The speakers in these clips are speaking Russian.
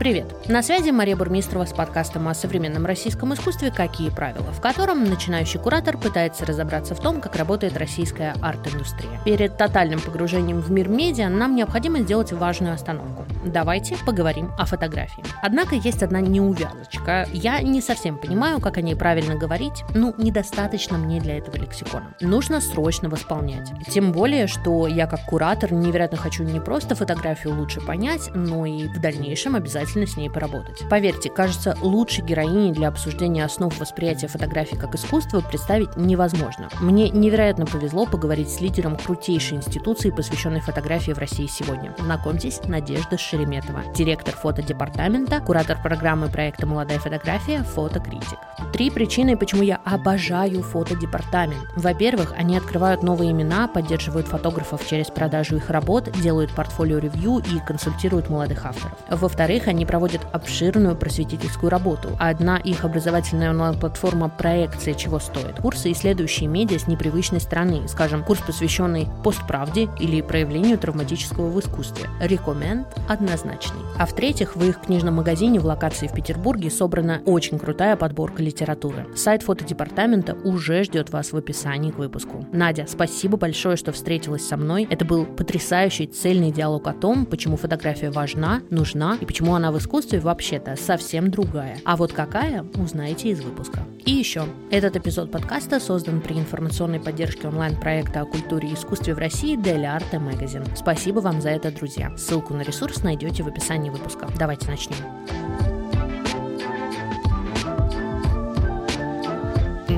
Привет! На связи Мария Бурмистрова с подкастом о современном российском искусстве «Какие правила?», в котором начинающий куратор пытается разобраться в том, как работает российская арт-индустрия. Перед тотальным погружением в мир медиа нам необходимо сделать важную остановку. Давайте поговорим о фотографии. Однако есть одна неувязочка. Я не совсем понимаю, как о ней правильно говорить, ну, недостаточно мне для этого лексикона. Нужно срочно восполнять. Тем более, что я как куратор невероятно хочу не просто фотографию лучше понять, но и в дальнейшем обязательно обязательно с ней поработать. Поверьте, кажется, лучшей героини для обсуждения основ восприятия фотографии как искусства представить невозможно. Мне невероятно повезло поговорить с лидером крутейшей институции, посвященной фотографии в России сегодня. Знакомьтесь, Надежда Шереметова, директор фотодепартамента, куратор программы проекта «Молодая фотография», фотокритик. Три причины, почему я обожаю фотодепартамент. Во-первых, они открывают новые имена, поддерживают фотографов через продажу их работ, делают портфолио-ревью и консультируют молодых авторов. Во-вторых, они проводят обширную просветительскую работу. Одна их образовательная онлайн-платформа «Проекция чего стоит» – курсы, исследующие медиа с непривычной стороны, скажем, курс, посвященный постправде или проявлению травматического в искусстве. Рекоменд однозначный. А в-третьих, в их книжном магазине в локации в Петербурге собрана очень крутая подборка литературы. Сайт фотодепартамента уже ждет вас в описании к выпуску. Надя, спасибо большое, что встретилась со мной. Это был потрясающий цельный диалог о том, почему фотография важна, нужна и почему она в искусстве вообще-то совсем другая. А вот какая, узнаете из выпуска. И еще, этот эпизод подкаста создан при информационной поддержке онлайн-проекта о культуре и искусстве в России Daily Art Magazine. Спасибо вам за это, друзья. Ссылку на ресурс найдете в описании выпуска. Давайте начнем.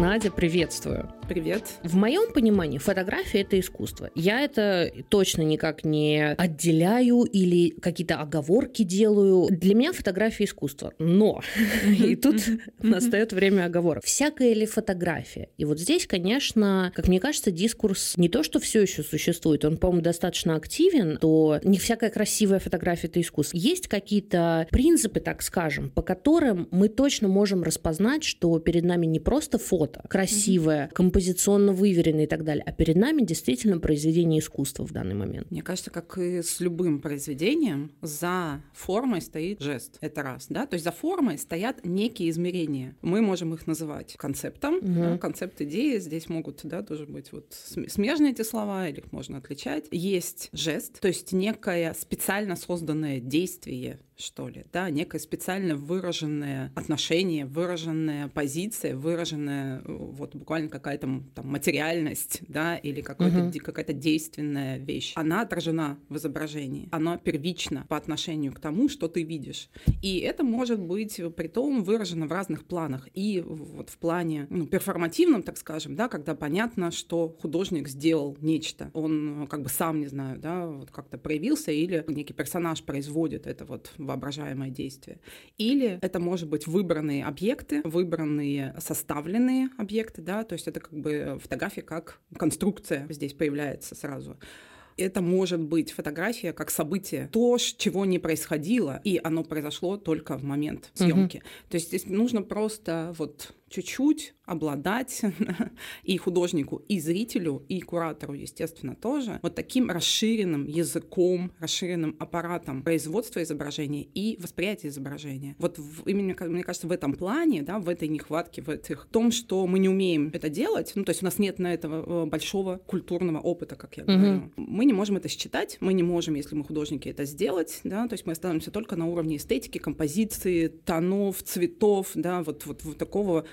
Надя, приветствую. Привет. В моем понимании фотография это искусство. Я это точно никак не отделяю или какие-то оговорки делаю. Для меня фотография искусство. Но и тут настает время оговорок. Всякая ли фотография? И вот здесь, конечно, как мне кажется, дискурс не то, что все еще существует, он, по-моему, достаточно активен, то не всякая красивая фотография это искусство. Есть какие-то принципы, так скажем, по которым мы точно можем распознать, что перед нами не просто фото, что-то красивое, mm-hmm. композиционно выверенное и так далее. А перед нами действительно произведение искусства в данный момент. Мне кажется, как и с любым произведением, за формой стоит жест. Это раз, да? То есть за формой стоят некие измерения. Мы можем их называть концептом, mm-hmm. да? концепт идеи. Здесь могут, да, тоже быть вот смежные эти слова, или их можно отличать. Есть жест, то есть некое специально созданное действие, что ли, да, некое специально выраженное отношение, выраженная позиция, выраженная вот буквально какая-то там материальность, да, или какая-то, угу. какая-то действенная вещь. Она отражена в изображении, она первична по отношению к тому, что ты видишь. И это может быть при том выражено в разных планах. И вот в плане ну, перформативном, так скажем, да, когда понятно, что художник сделал нечто, он как бы сам, не знаю, да, вот как-то проявился, или некий персонаж производит это вот воображаемое действие. Или это может быть выбранные объекты, выбранные составленные объекты, да, то есть это как бы фотография как конструкция здесь появляется сразу это может быть фотография как событие, то, чего не происходило, и оно произошло только в момент съемки. Угу. То есть здесь нужно просто вот чуть-чуть обладать и художнику, и зрителю, и куратору, естественно, тоже вот таким расширенным языком, расширенным аппаратом производства изображения и восприятия изображения. Вот в, именно, мне кажется, в этом плане, да, в этой нехватке, в этих, в том, что мы не умеем это делать, ну, то есть у нас нет на этого э, большого культурного опыта, как я говорю. Mm-hmm. Мы не можем это считать, мы не можем, если мы художники, это сделать, да, то есть мы остановимся только на уровне эстетики, композиции, тонов, цветов, да, вот, вот, вот такого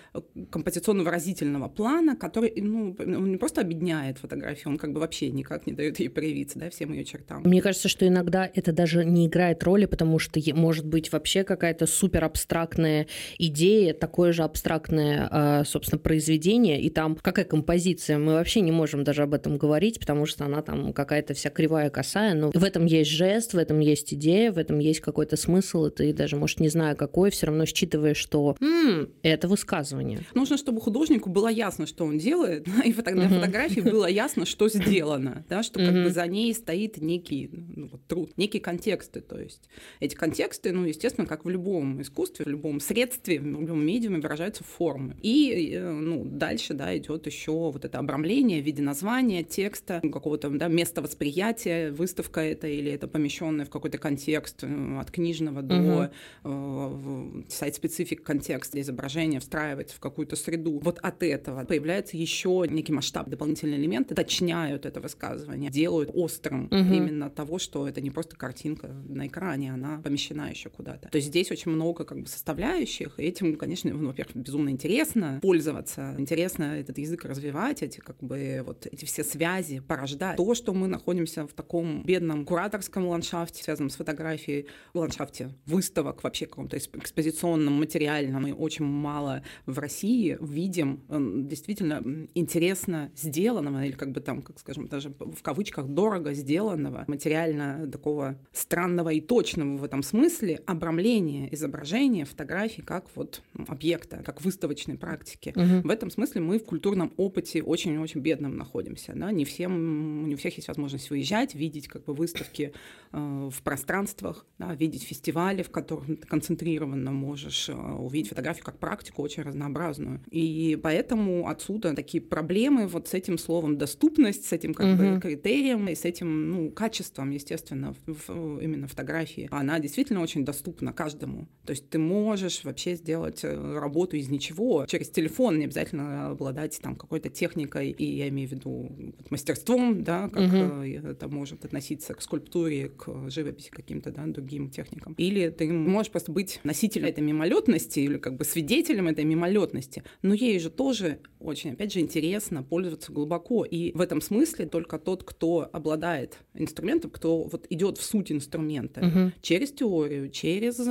композиционно-выразительного плана, который ну, он не просто объединяет фотографию, он как бы вообще никак не дает ей проявиться, да, всем ее чертам. Мне кажется, что иногда это даже не играет роли, потому что может быть вообще какая-то супер абстрактная идея, такое же абстрактное, а, собственно, произведение, и там какая композиция, мы вообще не можем даже об этом говорить, потому что она там какая-то вся кривая, косая, но в этом есть жест, в этом есть идея, в этом есть какой-то смысл, и ты даже, может, не зная какой, все равно считываешь, что м-м, это высказывание высказывание. Нужно, чтобы художнику было ясно, что он делает, и фото- на фотографии было ясно, что сделано, да, что как бы за ней стоит некий ну, вот, труд, некие контексты. То есть эти контексты, ну, естественно, как в любом искусстве, в любом средстве, в любом медиуме выражаются формы. И э, ну, дальше да, идет еще вот это обрамление в виде названия, текста, какого-то да, места восприятия, выставка это или это помещенное в какой-то контекст э, от книжного до uh-huh. сайт-специфик контекста изображения встраивается в какую-то среду. Вот от этого появляется еще некий масштаб, дополнительные элементы, уточняют это высказывание, делают острым uh-huh. именно того, что это не просто картинка на экране, она помещена еще куда-то. То есть здесь очень много как бы составляющих, и этим, конечно, ну, во-первых, безумно интересно пользоваться, интересно этот язык развивать, эти как бы вот эти все связи порождать. То, что мы находимся в таком бедном кураторском ландшафте, связанном с фотографией, ландшафте выставок, вообще каком-то экспозиционном, материальном, и очень мало в России видим действительно интересно сделанного, или как бы там, как скажем, даже в кавычках дорого сделанного, материально такого странного и точного в этом смысле обрамления изображения, фотографий как вот объекта, как выставочной практики. Угу. В этом смысле мы в культурном опыте очень-очень бедном находимся. Да? Не, всем, не у всех есть возможность выезжать, видеть как бы выставки э, в пространствах, да? видеть фестивали, в которых ты концентрированно можешь э, увидеть фотографию как практику очень разнообразную. И поэтому отсюда такие проблемы вот с этим словом доступность, с этим как угу. бы критерием и с этим ну, качеством, естественно, в, в, именно фотографии. Она действительно очень доступна каждому. То есть ты можешь вообще сделать э, работу из ничего через телефон, не обязательно обладать там какой-то техникой, и я имею в виду мастерством, да, как угу. это может относиться к скульптуре, к живописи каким-то, да, другим техникам. Или ты можешь просто быть носителем этой мимолетности или как бы свидетелем этой мимолетности, но ей же тоже очень, опять же, интересно пользоваться глубоко. И в этом смысле только тот, кто обладает инструментом, кто вот идет в суть инструмента угу. через теорию, через э,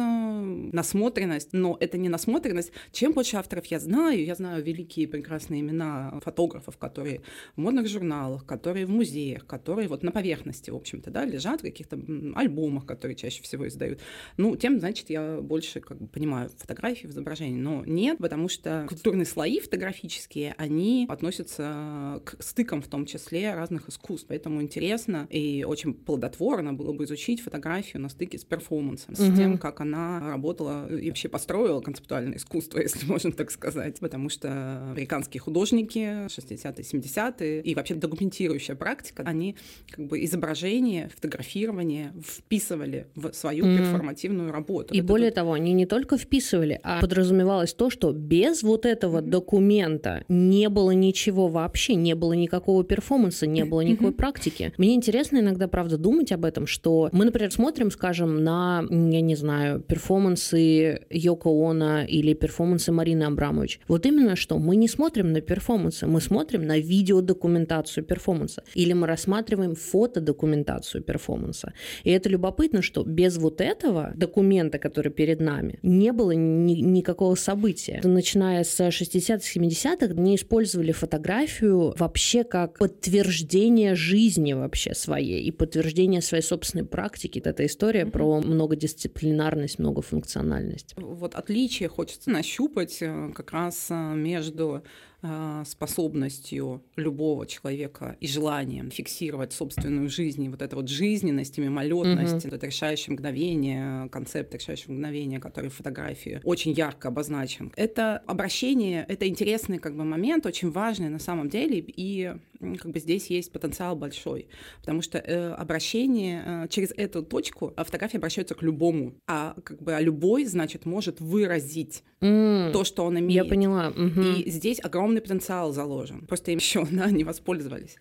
насмотренность, но это не насмотренность. Чем больше авторов я знаю, я знаю великие прекрасные имена фотографов, которые в модных журналах, которые в музеях, которые вот на поверхности, в общем-то, да, лежат в каких-то альбомах, которые чаще всего издают. Ну, тем, значит, я больше как бы понимаю фотографии в изображении, но нет, потому что культурные слои фотографические, они относятся к стыкам в том числе разных искусств, поэтому интересно и очень плодотворно было бы изучить фотографию на стыке с перформансом, с угу. тем, как она работала и вообще построила концептуальное искусство, если можно так сказать, потому что американские художники 60-е, 70-е и вообще документирующая практика, они как бы изображение, фотографирование вписывали в свою mm. перформативную работу. И Это более тут... того, они не только вписывали, а подразумевалось то, что без вот этого mm-hmm. документа не было ничего вообще, не было никакого перформанса, не было никакой mm-hmm. практики. Мне интересно иногда, правда, думать об этом, что мы, например, смотрим, скажем, на, я не знаю, перформансы Йоко Оно или перформансы Марины Абрамович. Вот именно что мы не смотрим на перформансы, мы смотрим на видеодокументацию перформанса. Или мы рассматриваем фотодокументацию перформанса. И это любопытно, что без вот этого документа, который перед нами, не было ни, никакого события. Начиная с 60-х, 70-х, не использовали фотографию вообще как подтверждение жизни вообще своей и подтверждение своей собственной практики. Это история mm-hmm. про многодисциплинарность, многофункциональность. Вот отличие хочется нащупать э, как раз э, между а, способностью любого человека и желанием фиксировать собственную жизнь, и вот эта вот жизненность, мимолетность, mm-hmm. это решающее мгновение, концепт решающего мгновения, который в фотографии очень ярко обозначен. Это обращение, это интересный как бы момент, очень важный на самом деле, и как бы здесь есть потенциал большой, потому что э, обращение э, через эту точку а фотография обращается к любому, а как бы а любой, значит, может выразить mm, то, что он имеет. Я поняла. Угу. И здесь огромный потенциал заложен, просто им еще да, не воспользовались.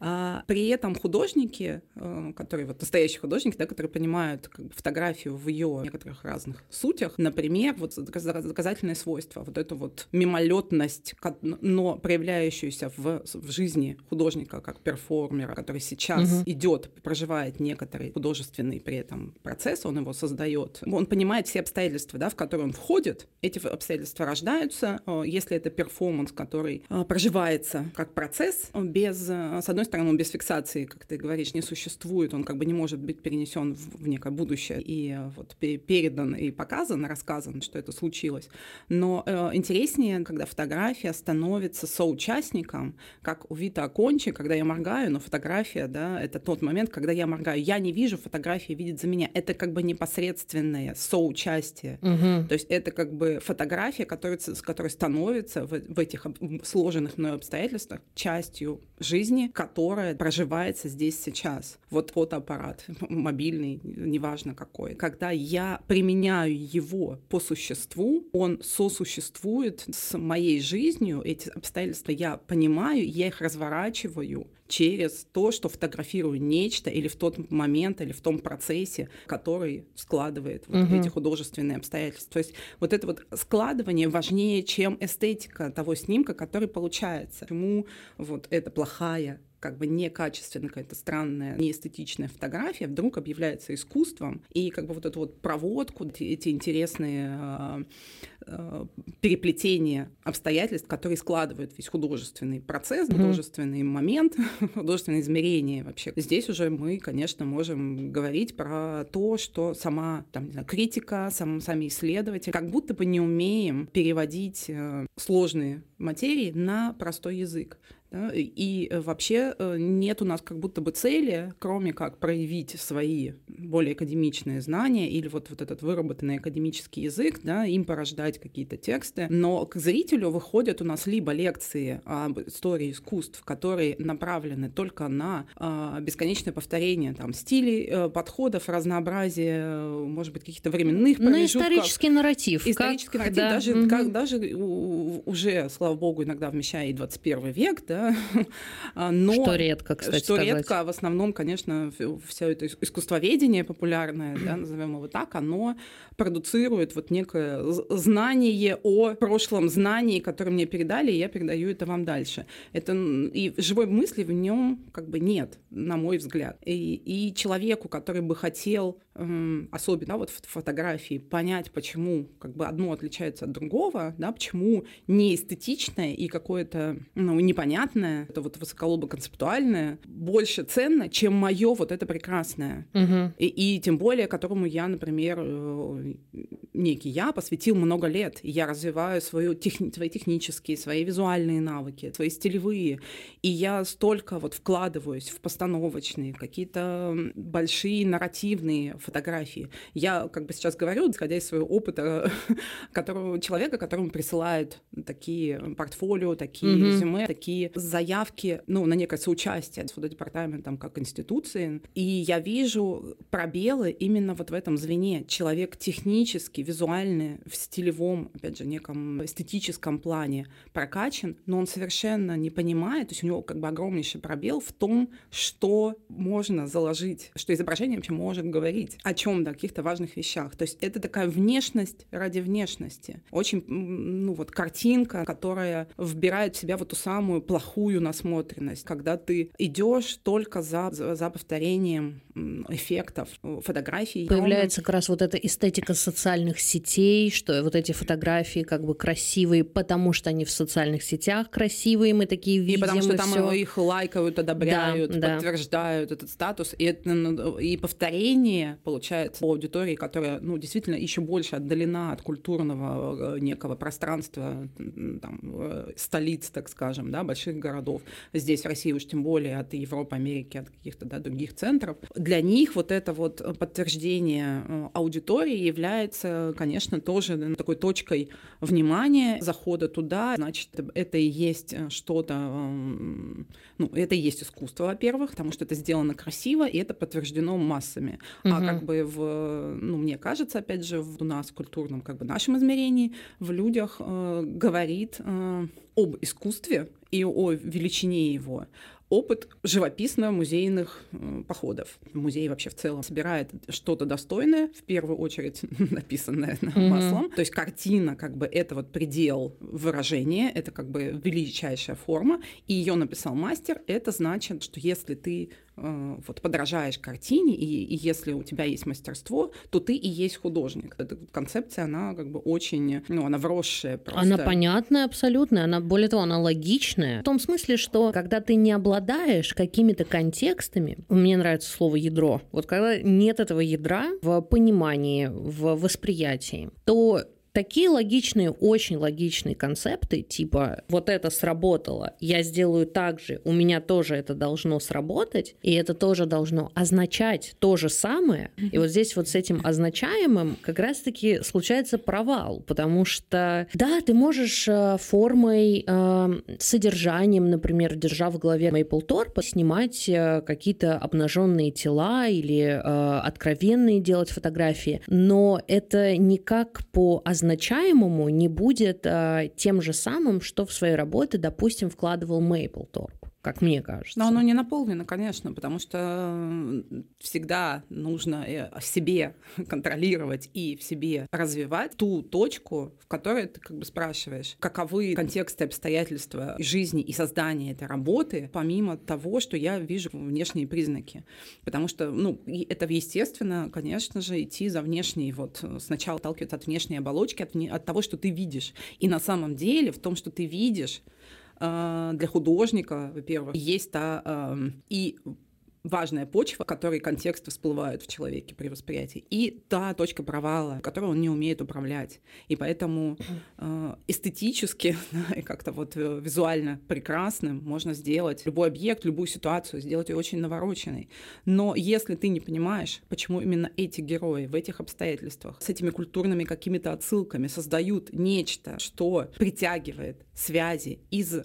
А при этом художники, э, которые вот настоящие художники, да, которые понимают как бы, фотографию в ее некоторых разных сутях, например, вот доказательное свойство, вот эту вот мимолетность, но проявляющуюся в, в жизни художника как перформера, который сейчас угу. идет, проживает некоторый художественный при этом процесс, он его создает, он понимает все обстоятельства, да, в которые он входит, эти обстоятельства рождаются, э, если это перформанс, который э, проживается как процесс, без, с одной стороны, он без фиксации, как ты говоришь, не существует, он как бы не может быть перенесен в, в некое будущее и вот передан и показан, рассказан, что это случилось. Но э, интереснее, когда фотография становится соучастником, как у Вита Акончи, когда я моргаю, но фотография, да, это тот момент, когда я моргаю. Я не вижу, фотография видит за меня. Это как бы непосредственное соучастие. Угу. То есть это как бы фотография, которая, которая становится в, в этих сложенных мной обстоятельствах частью жизни, которая проживается здесь сейчас. Вот фотоаппарат, мобильный, неважно какой. Когда я применяю его по существу, он сосуществует с моей жизнью, эти обстоятельства я понимаю, я их разворачиваю через то, что фотографирую нечто или в тот момент, или в том процессе, который складывает вот угу. эти художественные обстоятельства. То есть вот это вот складывание важнее, чем эстетика того снимка, который получается. Почему вот это плохая как бы некачественная, какая-то странная, неэстетичная фотография вдруг объявляется искусством, и как бы вот эту вот проводку, эти интересные э, э, переплетения обстоятельств, которые складывают весь художественный процесс, mm-hmm. художественный момент, художественное измерение вообще. Здесь уже мы, конечно, можем говорить про то, что сама там, не знаю, критика, сам, сами исследователи как будто бы не умеем переводить э, сложные материи на простой язык. Да? И э, вообще э, нет у нас как будто бы цели, кроме как проявить свои более академичные знания или вот, вот этот выработанный академический язык, да, им порождать какие-то тексты. Но к зрителю выходят у нас либо лекции об истории искусств, которые направлены только на э, бесконечное повторение там, стилей, э, подходов, разнообразие, может быть, каких-то временных промежутков. На исторический нарратив. Исторический как, нарратив, да. даже, угу. как, даже уже, слава богу, иногда вмещая и 21 век, да, Но... Что редко, кстати Что сказать. редко, в основном, конечно, все это искусствоведение популярное, да, назовем его так, оно продуцирует вот некое знание о прошлом знании, которое мне передали, и я передаю это вам дальше. Это, и живой мысли в нем как бы нет, на мой взгляд. И, и человеку, который бы хотел, особенно вот в фотографии, понять, почему как бы одно отличается от другого, да, почему не эстетичное и какое-то ну, непонятное понятное, это вот высоколобо-концептуальное, больше ценно, чем мое вот это прекрасное. Угу. И, и тем более, которому я, например, э, некий я посвятил много лет. И я развиваю свою техни- свои технические, свои визуальные навыки, свои стилевые. И я столько вот вкладываюсь в постановочные, какие-то большие нарративные фотографии. Я как бы сейчас говорю, исходя из своего опыта которого, человека, которому присылают такие портфолио, такие mm-hmm. резюме, такие заявки ну, на некое соучастие с фотодепартаментом как институции. И я вижу пробелы именно вот в этом звене. Человек технически, визуально, в стилевом, опять же, неком эстетическом плане прокачан, но он совершенно не понимает, то есть у него как бы огромнейший пробел в том, что можно заложить, что изображение вообще может говорить о чем то каких-то важных вещах. То есть это такая внешность ради внешности. Очень, ну вот, картинка, которая вбирает в себя вот ту самую плохую насмотренность, когда ты идешь только за, за повторением эффектов фотографий. Появляется как раз вот эта эстетика социальных сетей, что вот эти фотографии как бы красивые, потому что они в социальных сетях красивые, мы такие видим. И потому что там всё. их лайкают, одобряют, да, подтверждают да. этот статус. И, это, ну, и повторение получается у аудитории, которая ну, действительно еще больше отдалена от культурного э, некого пространства там, э, столиц, так скажем, да, больших городов, здесь в России уж тем более от Европы, Америки, от каких-то да, других центров, для них вот это вот подтверждение э, аудитории является, конечно, тоже такой точкой внимания, захода туда, значит, это и есть э, что-то, эм, ну, это и есть искусство, во-первых, потому что это сделано красиво, и это подтверждено массами. Угу. А как бы в, ну, мне кажется, опять же, в, у нас в культурном, как бы нашем измерении, в людях э, говорит э, об искусстве, и о величине его, опыт живописно-музейных э, походов. Музей вообще в целом собирает что-то достойное, в первую очередь написанное mm-hmm. маслом. То есть картина, как бы это вот предел выражения, это как бы величайшая форма, и ее написал мастер. Это значит, что если ты вот подражаешь картине, и, и если у тебя есть мастерство, то ты и есть художник. Эта концепция, она как бы очень, ну, она вросшая просто. Она понятная абсолютно, она, более того, она логичная. В том смысле, что когда ты не обладаешь какими-то контекстами, мне нравится слово ядро, вот когда нет этого ядра в понимании, в восприятии, то такие логичные, очень логичные концепты, типа вот это сработало, я сделаю так же, у меня тоже это должно сработать, и это тоже должно означать то же самое. И вот здесь вот с этим означаемым как раз-таки случается провал, потому что, да, ты можешь э, формой, э, содержанием, например, держа в голове Мейплторпа, снимать э, какие-то обнаженные тела или откровенные делать фотографии, но это никак по назначаемому не будет а, тем же самым, что в свои работы, допустим, вкладывал Мейплторп как мне кажется. Но оно не наполнено, конечно, потому что всегда нужно э, себе контролировать и в себе развивать ту точку, в которой ты как бы спрашиваешь, каковы контексты, обстоятельства жизни и создания этой работы, помимо того, что я вижу внешние признаки. Потому что, ну, это естественно, конечно же, идти за внешней, вот сначала отталкиваться от внешней оболочки, от, от того, что ты видишь. И на самом деле в том, что ты видишь, для художника, во-первых, есть та и важная почва, которой контексты всплывают в человеке при восприятии, и та точка провала, которую он не умеет управлять. И поэтому э, эстетически и как-то вот э, визуально прекрасным можно сделать любой объект, любую ситуацию, сделать ее очень навороченной. Но если ты не понимаешь, почему именно эти герои в этих обстоятельствах с этими культурными какими-то отсылками создают нечто, что притягивает связи из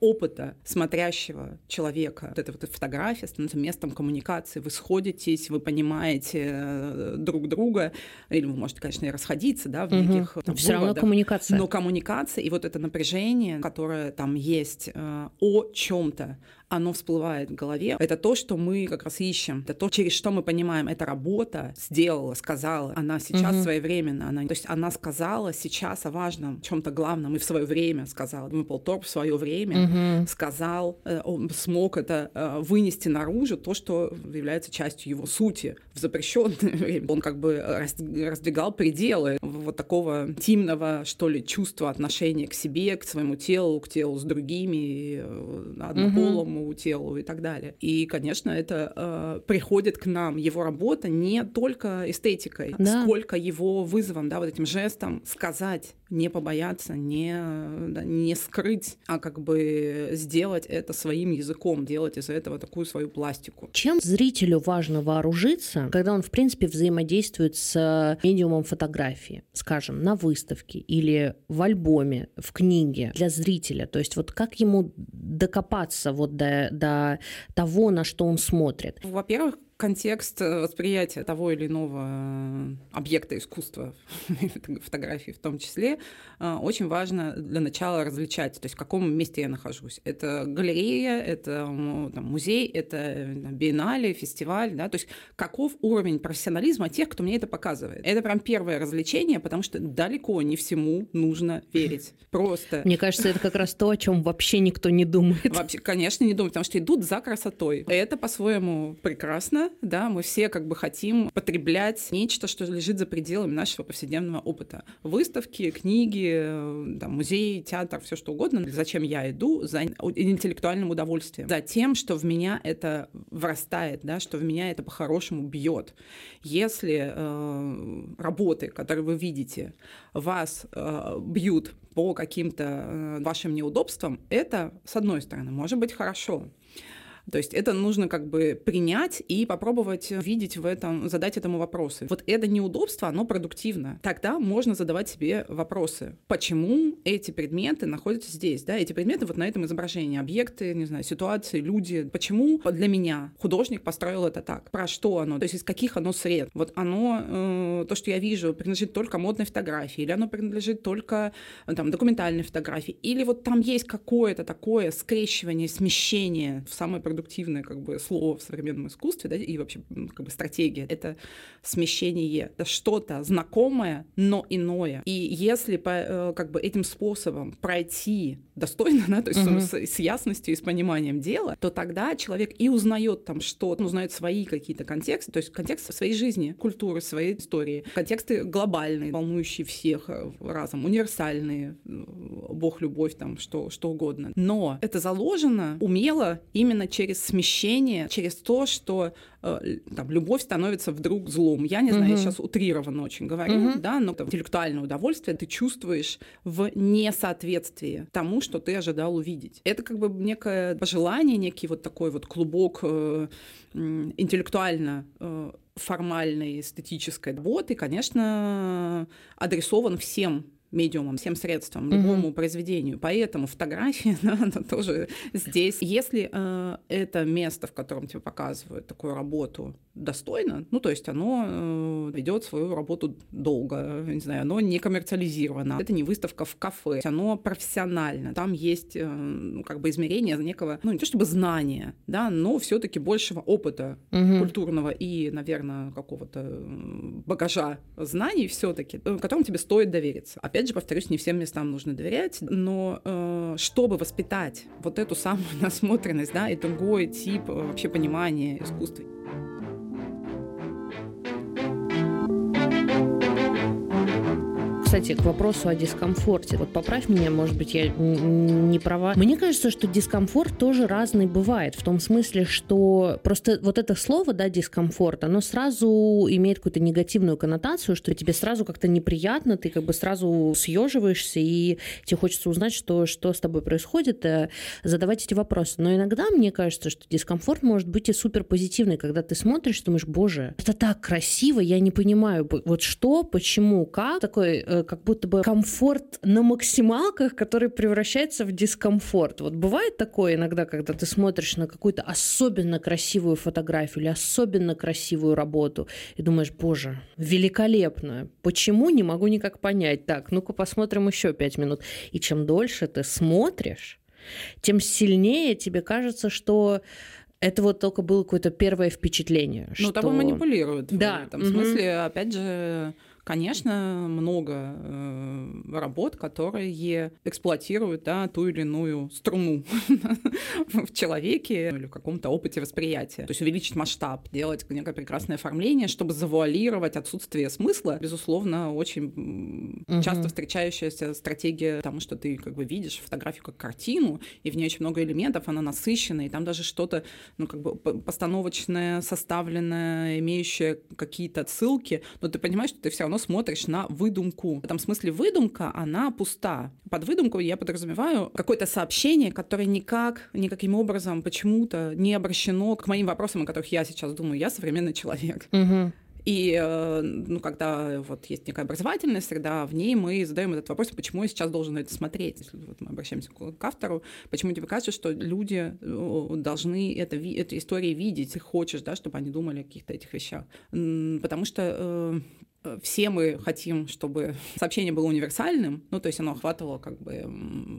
опыта смотрящего человека. Вот эта вот фотография становится местом коммуникации. Вы сходитесь, вы понимаете э, друг друга, или вы можете, конечно, и расходиться, да, в угу. неких там, Все равно коммуникация. Но коммуникация и вот это напряжение, которое там есть э, о чем-то, оно всплывает в голове. Это то, что мы как раз ищем. Это то, через что мы понимаем, эта работа сделала, сказала. Она сейчас угу. своевременно. Она, то есть она сказала сейчас о важном, чем-то главном и в свое время сказала. Мипл Торп в свое время угу. сказал, э, он смог это э, вынести наружу, то, что является частью его сути в запрещенное время. Он как бы раздвигал пределы вот такого интимного, что ли, чувства отношения к себе, к своему телу, к телу с другими, э, однополому, самому телу и так далее. И, конечно, это э, приходит к нам, его работа не только эстетикой, да. сколько его вызовом, да, вот этим жестом сказать, не побояться, не, да, не скрыть, а как бы сделать это своим языком, делать из этого такую свою пластику. Чем зрителю важно вооружиться, когда он, в принципе, взаимодействует с медиумом фотографии, скажем, на выставке или в альбоме, в книге для зрителя? То есть вот как ему докопаться вот до до, того, на что он смотрит? Во-первых, контекст э, восприятия того или иного э, объекта искусства, фотографии в том числе, э, очень важно для начала различать, то есть в каком месте я нахожусь. Это галерея, это там, музей, это биеннале, фестиваль, да, то есть каков уровень профессионализма тех, кто мне это показывает. Это прям первое развлечение, потому что далеко не всему нужно верить. Просто. Мне кажется, это как раз то, о чем вообще никто не думает. Вообще, конечно, не думает, потому что идут за красотой. Это по-своему прекрасно, да, мы все как бы хотим потреблять нечто, что лежит за пределами нашего повседневного опыта. Выставки, книги, да, музей, театр, все что угодно. Зачем я иду? За интеллектуальным удовольствием. За тем, что в меня это врастает, да, что в меня это по-хорошему бьет. Если э, работы, которые вы видите, вас э, бьют по каким-то э, вашим неудобствам, это, с одной стороны, может быть хорошо. То есть это нужно как бы принять и попробовать видеть в этом, задать этому вопросы. Вот это неудобство, оно продуктивно. Тогда можно задавать себе вопросы. Почему эти предметы находятся здесь? Да? Эти предметы вот на этом изображении. Объекты, не знаю, ситуации, люди. Почему для меня художник построил это так? Про что оно? То есть из каких оно сред? Вот оно, э, то, что я вижу, принадлежит только модной фотографии, или оно принадлежит только там, документальной фотографии, или вот там есть какое-то такое скрещивание, смещение в самой продуктивной продуктивное как бы слово в современном искусстве, да, и вообще как бы стратегия. Это смещение. Это что-то знакомое, но иное. И если по, э, как бы этим способом пройти достойно, да, то есть угу. с, с ясностью и с пониманием дела, то тогда человек и узнает там что-то, узнает свои какие-то контексты, то есть контекст своей жизни, культуры, своей истории, контексты глобальные, волнующие всех э, разом, универсальные, Бог, любовь, там, что, что угодно. Но это заложено умело именно через смещение, через то, что э, там, любовь становится вдруг злом. Я не знаю, угу. я сейчас утрированно очень говорю, угу. да, но там, интеллектуальное удовольствие ты чувствуешь в несоответствии тому, что ты ожидал увидеть. Это как бы некое пожелание, некий вот такой вот клубок э, интеллектуально э, формальной эстетической работы, конечно, адресован всем медиумом, всем средством, любому mm-hmm. произведению. Поэтому фотография, да, она тоже здесь. Если э, это место, в котором тебе показывают такую работу, достойно, ну, то есть оно э, ведет свою работу долго, не знаю, оно не коммерциализировано, это не выставка в кафе, оно профессионально, там есть э, ну, как бы измерение некого, ну, не то чтобы знания, да, но все таки большего опыта угу. культурного и, наверное, какого-то багажа знаний все таки э, которым тебе стоит довериться. Опять же, повторюсь, не всем местам нужно доверять, но э, чтобы воспитать вот эту самую насмотренность, да, и другой тип вообще понимания искусства, кстати, к вопросу о дискомфорте. Вот поправь меня, может быть, я не права. Мне кажется, что дискомфорт тоже разный бывает. В том смысле, что просто вот это слово, да, дискомфорт, оно сразу имеет какую-то негативную коннотацию, что тебе сразу как-то неприятно, ты как бы сразу съеживаешься, и тебе хочется узнать, что, что с тобой происходит, э, задавать эти вопросы. Но иногда мне кажется, что дискомфорт может быть и супер позитивный, когда ты смотришь, думаешь, боже, это так красиво, я не понимаю, вот что, почему, как. Такой э, как будто бы комфорт на максималках, который превращается в дискомфорт. Вот бывает такое иногда, когда ты смотришь на какую-то особенно красивую фотографию или особенно красивую работу и думаешь, боже, великолепно. Почему? Не могу никак понять. Так, ну-ка посмотрим еще пять минут. И чем дольше ты смотришь, тем сильнее тебе кажется, что это вот только было какое-то первое впечатление. Ну, что... тобой манипулируют. Да. В этом угу. смысле, опять же, Конечно, много э, работ, которые эксплуатируют да, ту или иную струну в человеке или в каком-то опыте восприятия. То есть увеличить масштаб, делать некое прекрасное оформление, чтобы завуалировать отсутствие смысла. Безусловно, очень угу. часто встречающаяся стратегия тому, что ты как бы видишь фотографию как картину, и в ней очень много элементов, она насыщенная, и там даже что-то, ну, как бы постановочное, составленное, имеющее какие-то отсылки, но ты понимаешь, что ты все равно смотришь на выдумку. В этом смысле выдумка, она пуста. Под выдумкой я подразумеваю какое-то сообщение, которое никак, никаким образом почему-то не обращено к моим вопросам, о которых я сейчас думаю. Я современный человек. Угу. И э, ну, когда вот есть некая образовательная среда, в ней мы задаем этот вопрос, почему я сейчас должен это смотреть. Если вот мы обращаемся к автору, почему тебе кажется, что люди э, должны это, эту историю видеть, ты хочешь, да, чтобы они думали о каких-то этих вещах. Потому что э, все мы хотим, чтобы сообщение было универсальным, ну, то есть оно охватывало как бы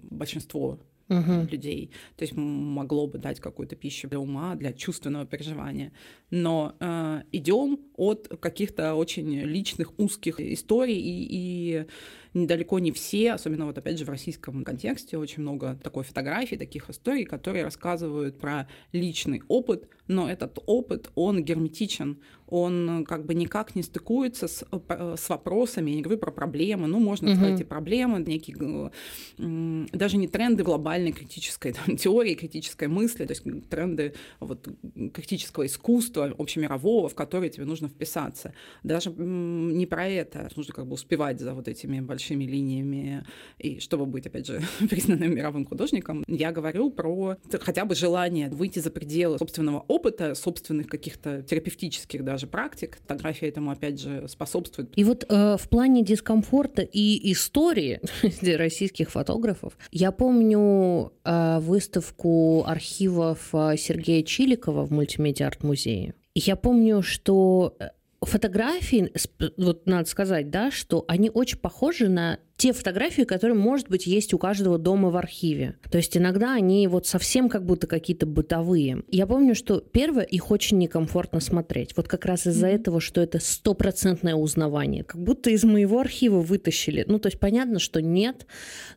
большинство угу. людей, то есть могло бы дать какую-то пищу для ума, для чувственного переживания. Но э, идем от каких-то очень личных узких историй и, и недалеко не все, особенно вот опять же в российском контексте, очень много такой фотографий, таких историй, которые рассказывают про личный опыт, но этот опыт, он герметичен, он как бы никак не стыкуется с, э, с вопросами, я не говорю про проблемы, ну, можно угу. сказать, эти проблемы, некие, даже не тренды глобальной критической там, теории, критической мысли, то есть тренды вот, критического искусства общемирового, в которые тебе нужно вписаться. Даже не про это, нужно как бы успевать за вот этими большими большими линиями, и чтобы быть, опять же, признанным мировым художником, я говорю про хотя бы желание выйти за пределы собственного опыта, собственных каких-то терапевтических даже практик. Фотография этому, опять же, способствует. И вот э, в плане дискомфорта и истории российских фотографов, я помню э, выставку архивов э, Сергея Чиликова в мультимедиа-арт-музее. Я помню, что э, фотографии, вот надо сказать, да, что они очень похожи на те фотографии, которые, может быть, есть у каждого дома в архиве. То есть иногда они вот совсем как будто какие-то бытовые. Я помню, что первое, их очень некомфортно смотреть. Вот как раз из-за mm-hmm. этого, что это стопроцентное узнавание. Как будто из моего архива вытащили. Ну, то есть понятно, что нет,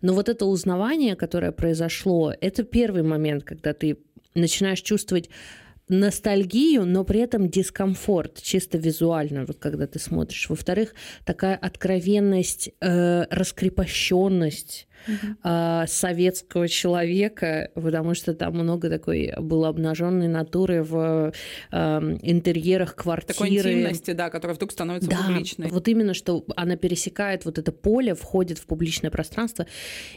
но вот это узнавание, которое произошло, это первый момент, когда ты начинаешь чувствовать ностальгию, но при этом дискомфорт, чисто визуально, вот когда ты смотришь. Во-вторых, такая откровенность, э, раскрепощенность угу. советского человека, потому что там много такой было обнаженной натуры в интерьерах квартиры. Такой интимности, да, которая вдруг становится да, публичной. Вот именно, что она пересекает вот это поле, входит в публичное пространство,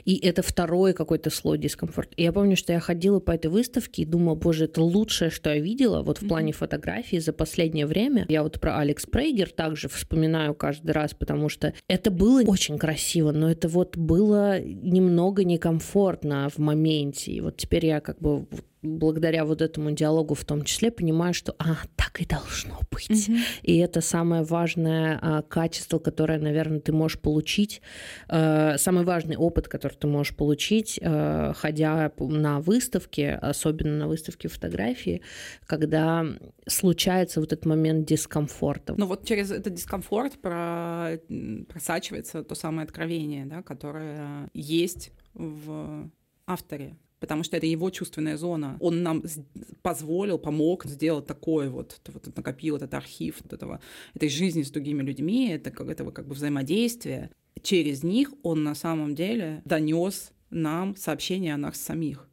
и это второй какой-то слой дискомфорт. И я помню, что я ходила по этой выставке и думала, боже, это лучшее, что я видела вот в плане фотографии за последнее время. Я вот про Алекс Прейгер также вспоминаю каждый раз, потому что это было очень красиво, но это вот было немного некомфортно в моменте. И вот теперь я как бы благодаря вот этому диалогу в том числе понимаю, что а, так и должно быть. Mm-hmm. И это самое важное а, качество, которое, наверное, ты можешь получить, а, самый важный опыт, который ты можешь получить, а, ходя на выставке, особенно на выставке фотографии, когда случается вот этот момент дискомфорта. Ну вот через этот дискомфорт про... просачивается то самое откровение, да, которое есть в авторе, потому что это его чувственная зона. Он нам позволил, помог сделать такое вот, вот накопил этот архив вот этого, этой жизни с другими людьми, это, этого как бы взаимодействия. Через них он на самом деле донес нам сообщение о нас самих.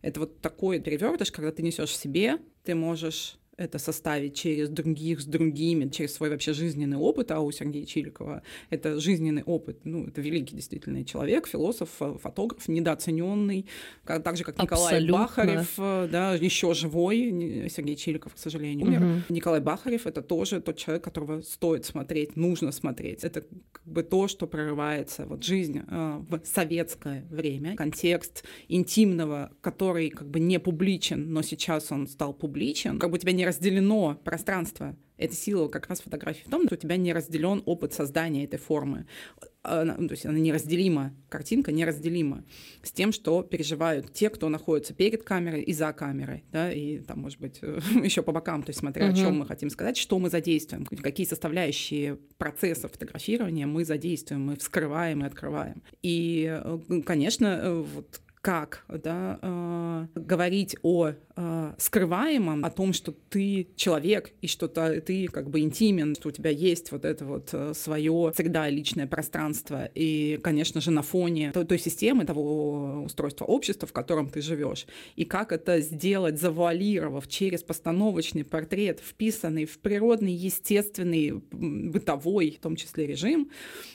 Это вот такой перевертыш, когда ты несешь себе, ты можешь это составить через других с другими, через свой вообще жизненный опыт, а у Сергея Чиликова это жизненный опыт, ну, это великий действительно человек, философ, фотограф, недооцененный, так же, как Николай Абсолютно. Бахарев, да, еще живой, Сергей Чиликов, к сожалению, умер. Угу. Николай Бахарев — это тоже тот человек, которого стоит смотреть, нужно смотреть. Это как бы то, что прорывается, вот жизнь э, в советское время, контекст интимного, который как бы не публичен, но сейчас он стал публичен, как бы тебя не разделено пространство. Эта сила как раз фотографии в том, что у тебя не разделен опыт создания этой формы. Она, ну, то есть она неразделима, картинка неразделима с тем, что переживают те, кто находится перед камерой и за камерой, да, и там, может быть, еще по бокам, то есть смотря угу. о чем мы хотим сказать, что мы задействуем, какие составляющие процесса фотографирования мы задействуем, мы вскрываем и открываем. И, э, конечно, э, вот как да, э, говорить о э, скрываемом, о том, что ты человек и что -то, ты как бы интимен, что у тебя есть вот это вот э, свое всегда личное пространство. И, конечно же, на фоне той, той системы, того устройства общества, в котором ты живешь. И как это сделать, завуалировав через постановочный портрет, вписанный в природный, естественный, бытовой, в том числе режим.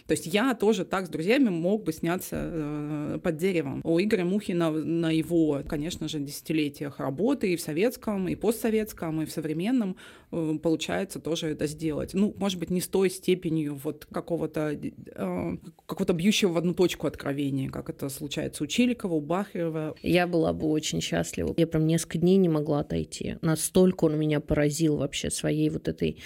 То есть я тоже так с друзьями мог бы сняться э, под деревом. У Игоря Мухина на его, конечно же, десятилетиях работы и в советском, и постсоветском, и в современном э, получается тоже это сделать. Ну, может быть, не с той степенью вот какого-то э, какого-то бьющего в одну точку откровения, как это случается у Чиликова, у Бахарева. Я была бы очень счастлива. Я прям несколько дней не могла отойти. Настолько он меня поразил вообще своей вот этой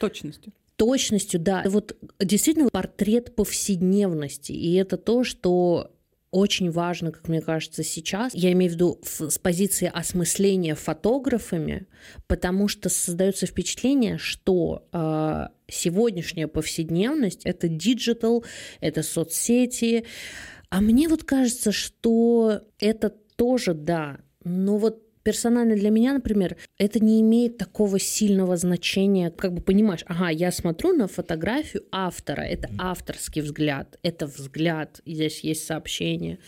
точностью точностью, да. Вот действительно портрет повседневности. И это то, что очень важно, как мне кажется, сейчас. Я имею в виду с позиции осмысления фотографами, потому что создается впечатление, что э, сегодняшняя повседневность это digital, это соцсети. А мне вот кажется, что это тоже да. Но вот персонально для меня, например, это не имеет такого сильного значения, как бы понимаешь, ага, я смотрю на фотографию автора, это авторский взгляд, это взгляд, и здесь есть сообщение,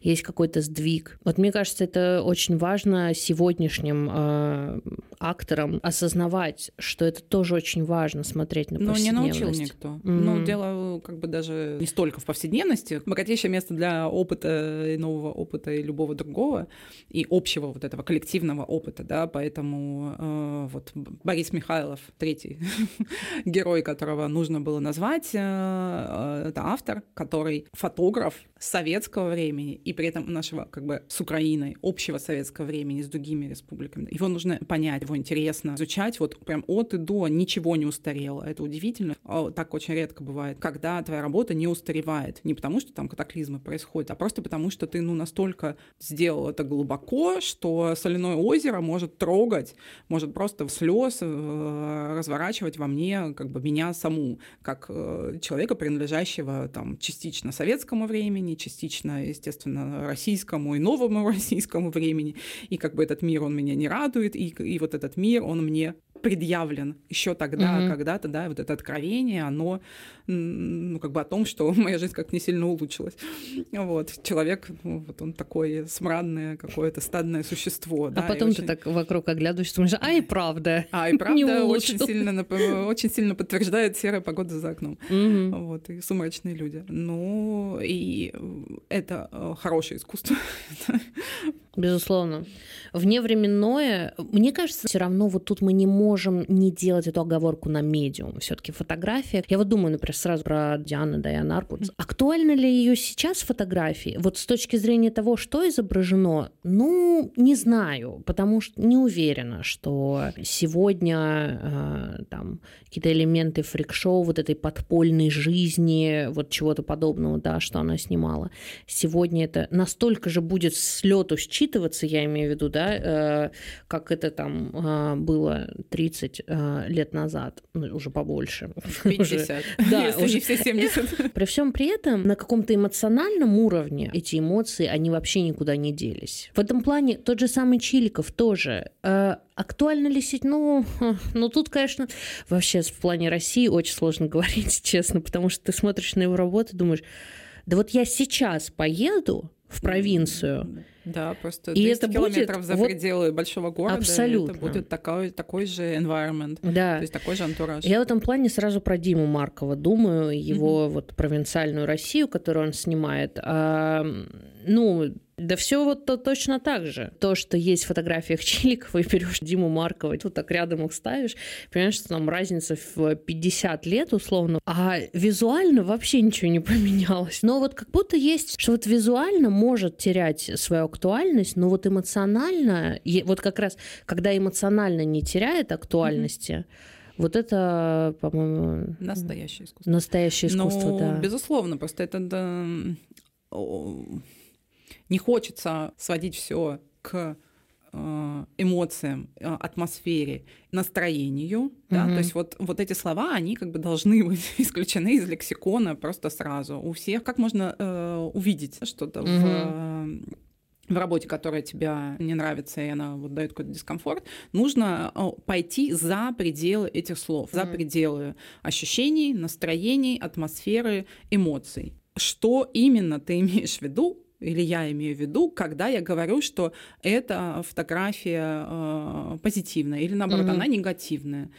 есть какой-то сдвиг. Вот мне кажется, это очень важно сегодняшним э, акторам осознавать, что это тоже очень важно смотреть на Но не научил никто. Mm-hmm. Ну, дело как бы даже не столько в повседневности. Богатейшее место для опыта, нового опыта и любого другого, и общего вот этого коллектива коллективного опыта, да, поэтому э, вот Борис Михайлов, третий герой, которого нужно было назвать, э, э, это автор, который фотограф советского времени и при этом нашего как бы с Украиной общего советского времени с другими республиками. Его нужно понять, его интересно изучать вот прям от и до, ничего не устарело. Это удивительно. А так очень редко бывает, когда твоя работа не устаревает. Не потому, что там катаклизмы происходят, а просто потому, что ты ну настолько сделал это глубоко, что соляное озеро может трогать, может просто в слез э, разворачивать во мне как бы меня саму, как э, человека, принадлежащего там частично советскому времени, частично, естественно, российскому и новому российскому времени, и как бы этот мир, он меня не радует, и, и вот этот мир, он мне предъявлен еще тогда, mm-hmm. когда-то, да, вот это откровение, оно, ну, как бы о том, что моя жизнь как-то не сильно улучшилась. Вот, человек, ну, вот он такое смрадное какое-то стадное существо. А да, потом очень... ты так вокруг оглядываешься, думаешь, а и правда. А и правда очень сильно, очень сильно подтверждает серая погода за окном. Mm-hmm. Вот, и сумрачные люди. Ну, и это э, хорошее искусство. Безусловно. Вневременное, мне кажется, все равно вот тут мы не можем не делать эту оговорку на медиум. Все-таки фотография. Я вот думаю, например, сразу про Диану Дайан Арбутс. Актуальны ли ее сейчас фотографии? Вот с точки зрения того, что изображено, ну, не знаю, потому что не уверена, что сегодня э, там какие-то элементы фрик-шоу, вот этой подпольной жизни, вот чего-то подобного, да, что она снимала. Сегодня это настолько же будет с лету считываться, я имею в виду, да, э, как это там э, было 30 э, лет назад, ну, уже побольше. 50, да, если уже... не все 70. При всем при этом на каком-то эмоциональном уровне эти эмоции, они вообще никуда не делись. В этом плане тот же самый Чиликов тоже. Актуально ли сеть? Ну, ну тут, конечно, вообще в плане России очень сложно говорить, честно, потому что ты смотришь на его работу и думаешь, да вот я сейчас поеду в провинцию, да, просто и это километров будет, за вот, пределы большого города. Абсолютно. Это будет такой, такой же environment, да. то есть такой же антураж. Я в этом плане сразу про Диму Маркова думаю, его mm-hmm. вот провинциальную Россию, которую он снимает. А, ну, да все вот то, точно так же. То, что есть в фотографиях Чиликова, и берешь Диму Маркова, и тут так рядом их ставишь, понимаешь, что там разница в 50 лет условно, а визуально вообще ничего не поменялось. Но вот как будто есть, что вот визуально может терять свою актуальность, но вот эмоционально, вот как раз, когда эмоционально не теряет актуальности, mm-hmm. Вот это, по-моему, настоящее искусство. Настоящее искусство, ну, да. Безусловно, просто это да, не хочется сводить все к э, эмоциям, э, атмосфере, настроению, mm-hmm. да, то есть вот, вот эти слова, они как бы должны быть исключены из лексикона просто сразу. У всех как можно э, увидеть что-то mm-hmm. в в работе, которая тебе не нравится, и она вот дает какой-то дискомфорт, нужно пойти за пределы этих слов, mm-hmm. за пределы ощущений, настроений, атмосферы, эмоций. Что именно ты имеешь в виду, или я имею в виду, когда я говорю, что эта фотография э, позитивная или наоборот mm-hmm. она негативная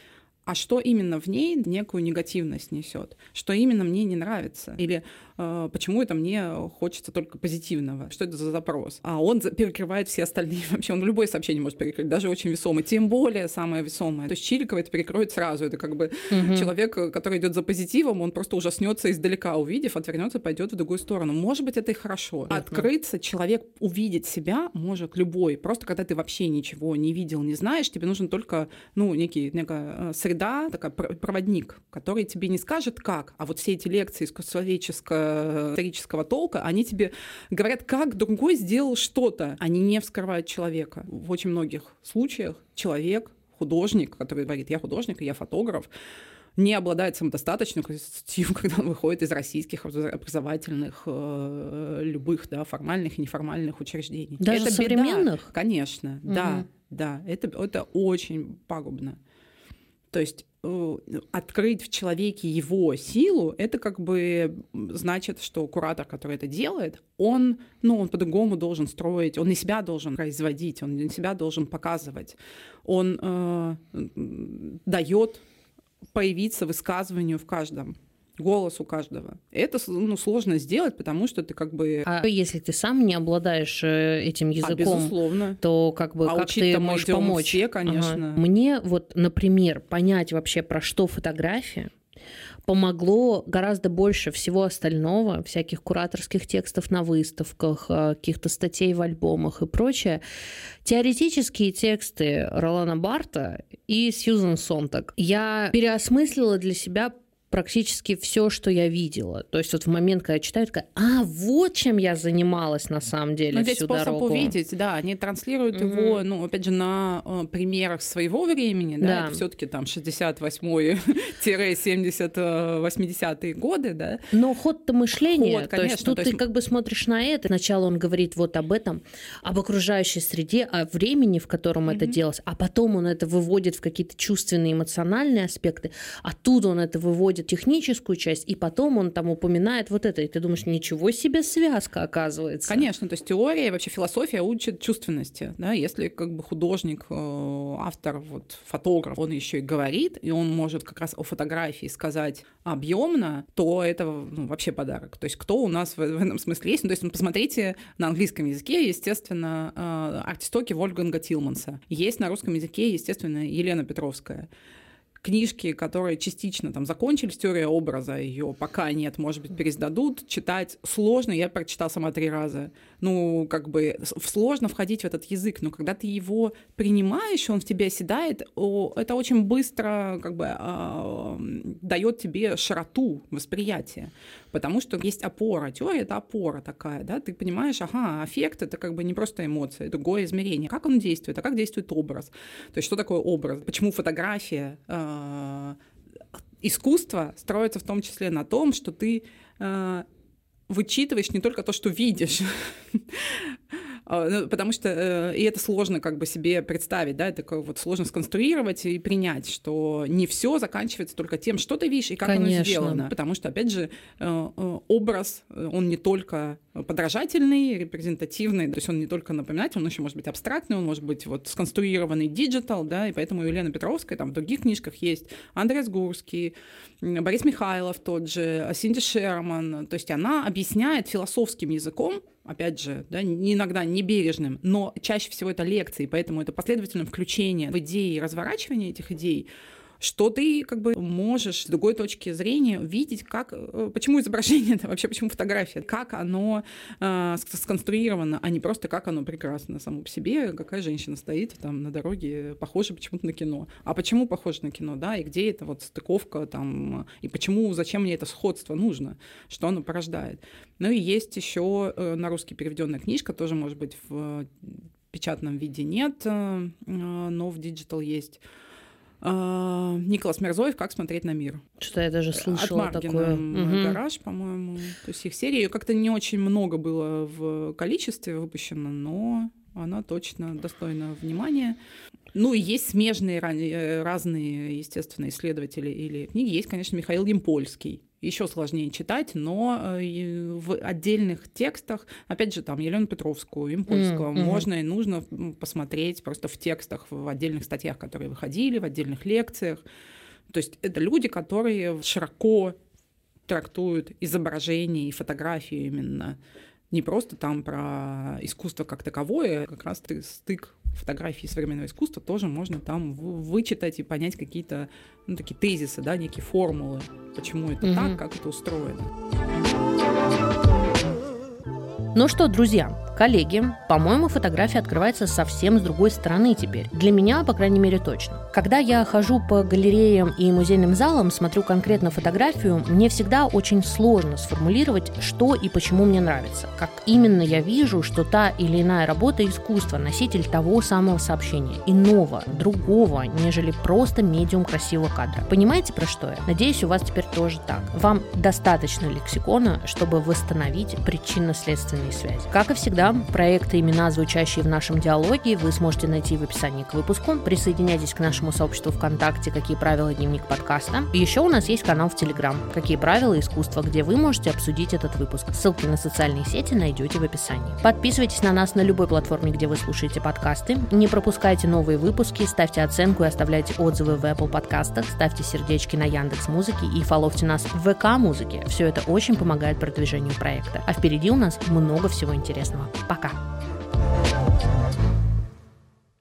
а что именно в ней некую негативность несет, что именно мне не нравится, или э, почему это мне хочется только позитивного, что это за запрос. А он перекрывает все остальные, вообще он любое сообщение может перекрыть, даже очень весомое, тем более самое весомое. То есть Чирикова это перекроет сразу, это как бы угу. человек, который идет за позитивом, он просто ужаснется издалека, увидев, отвернется, пойдет в другую сторону. Может быть, это и хорошо. Угу. Открыться, человек увидеть себя может любой, просто когда ты вообще ничего не видел, не знаешь, тебе нужен только, ну, некий, некая э, среда среда, такая проводник, который тебе не скажет как, а вот все эти лекции искусствоведческого исторического толка, они тебе говорят, как другой сделал что-то. Они не вскрывают человека. В очень многих случаях человек, художник, который говорит, я художник, я фотограф, не обладает самодостаточностью, когда он выходит из российских образовательных, э, любых, да, формальных и неформальных учреждений. Даже это современных? Беда, конечно, угу. да, да, это, это очень пагубно. То есть э, открыть в человеке его силу, это как бы значит, что куратор, который это делает, он, ну, он по-другому должен строить, он не себя должен производить, он не себя должен показывать. Он э, дает появиться высказыванию в каждом голос у каждого. Это ну, сложно сделать, потому что ты как бы... А если ты сам не обладаешь э, этим а, языком, а, безусловно. то как бы а как ты можешь помочь? Все, конечно. Ага. Мне вот, например, понять вообще про что фотография, помогло гораздо больше всего остального, всяких кураторских текстов на выставках, э, каких-то статей в альбомах и прочее. Теоретические тексты Ролана Барта и Сьюзан Сонтак я переосмыслила для себя практически все, что я видела. То есть вот в момент, когда я читаю, такая, а, вот чем я занималась на самом деле ну, всю способ дорогу. увидеть, да, они транслируют mm-hmm. его, ну, опять же, на э, примерах своего времени, да, да. это все таки там 68-70-80-е годы, да. Но ход-то мышления, ход, конечно, то есть тут то есть... ты как бы смотришь на это, сначала он говорит вот об этом, об окружающей среде, о времени, в котором mm-hmm. это делалось, а потом он это выводит в какие-то чувственные, эмоциональные аспекты, оттуда он это выводит проходит техническую часть, и потом он там упоминает вот это, и ты думаешь, ничего себе связка оказывается. Конечно, то есть теория, вообще философия учит чувственности, да, если как бы художник, э, автор, вот фотограф, он еще и говорит, и он может как раз о фотографии сказать объемно, то это ну, вообще подарок. То есть кто у нас в, в этом смысле есть? Ну, то есть ну, посмотрите на английском языке, естественно, э, артистоки Вольфганга Тилманса. Есть на русском языке, естественно, Елена Петровская книжки, которые частично там закончились, теория образа ее пока нет, может быть, пересдадут, читать сложно, я прочитала сама три раза. Ну, как бы сложно входить в этот язык, но когда ты его принимаешь, он в тебя седает, это очень быстро как бы а, дает тебе широту восприятия, потому что есть опора. Теория — это опора такая, да, ты понимаешь, ага, аффект — это как бы не просто эмоция, это другое измерение. Как он действует, а как действует образ? То есть что такое образ? Почему фотография а, искусство строится в том числе на том, что ты а, вычитываешь не только то, что видишь, ну, потому что э, и это сложно как бы себе представить, да, это вот сложно сконструировать и принять, что не все заканчивается только тем, что ты видишь и как Конечно. оно сделано, потому что опять же э, э, образ он не только подражательный, репрезентативный, то есть он не только напоминать, он еще может быть абстрактный, он может быть вот сконструированный digital, да, и поэтому Елена Петровская там в других книжках есть, Андрес Гурский, Борис Михайлов тот же, Синди Шерман, то есть она объясняет философским языком опять же, да, иногда не бережным, но чаще всего это лекции, поэтому это последовательное включение в идеи разворачивание этих идей, что ты как бы можешь с другой точки зрения видеть, как, э, почему изображение вообще, почему фотография, как оно э, сконструировано, а не просто как оно прекрасно само по себе, какая женщина стоит там на дороге, похоже почему-то на кино. А почему похоже на кино, да, и где это вот стыковка там, и почему, зачем мне это сходство нужно, что оно порождает. Ну и есть еще э, на русский переведенная книжка, тоже может быть в печатном виде нет, э, но в digital есть Николас Мирзоев «Как смотреть на мир». Что я даже слышала Ad Marginem, такое. Угу. «Гараж», по-моему. То есть их серии как-то не очень много было в количестве выпущено, но она точно достойна внимания. Ну и есть смежные э, разные, естественно, исследователи или книги. Есть, конечно, Михаил Ямпольский еще сложнее читать, но э, в отдельных текстах, опять же, там Елену Петровскую, Ямпольского, mm-hmm. можно и нужно посмотреть просто в текстах, в отдельных статьях, которые выходили, в отдельных лекциях. То есть это люди, которые широко трактуют изображение и фотографию именно не просто там про искусство как таковое, как раз стык фотографии современного искусства тоже можно там вычитать и понять какие-то ну, такие тезисы, да, некие формулы, почему это mm-hmm. так, как это устроено. Ну что, друзья, коллеги, по-моему, фотография открывается совсем с другой стороны теперь. Для меня, по крайней мере, точно. Когда я хожу по галереям и музейным залам, смотрю конкретно фотографию, мне всегда очень сложно сформулировать, что и почему мне нравится. Как именно я вижу, что та или иная работа искусства – носитель того самого сообщения, иного, другого, нежели просто медиум красивого кадра. Понимаете, про что я? Надеюсь, у вас теперь тоже так. Вам достаточно лексикона, чтобы восстановить причинно-следственные связи. Как и всегда, друзья. Проекты, имена, звучащие в нашем диалоге, вы сможете найти в описании к выпуску. Присоединяйтесь к нашему сообществу ВКонтакте «Какие правила? Дневник подкаста». Еще у нас есть канал в Телеграм «Какие правила? Искусство», где вы можете обсудить этот выпуск. Ссылки на социальные сети найдете в описании. Подписывайтесь на нас на любой платформе, где вы слушаете подкасты. Не пропускайте новые выпуски, ставьте оценку и оставляйте отзывы в Apple подкастах, ставьте сердечки на Яндекс Музыке и фоловьте нас в ВК Музыке. Все это очень помогает продвижению проекта. А впереди у нас много всего интересного. Пока.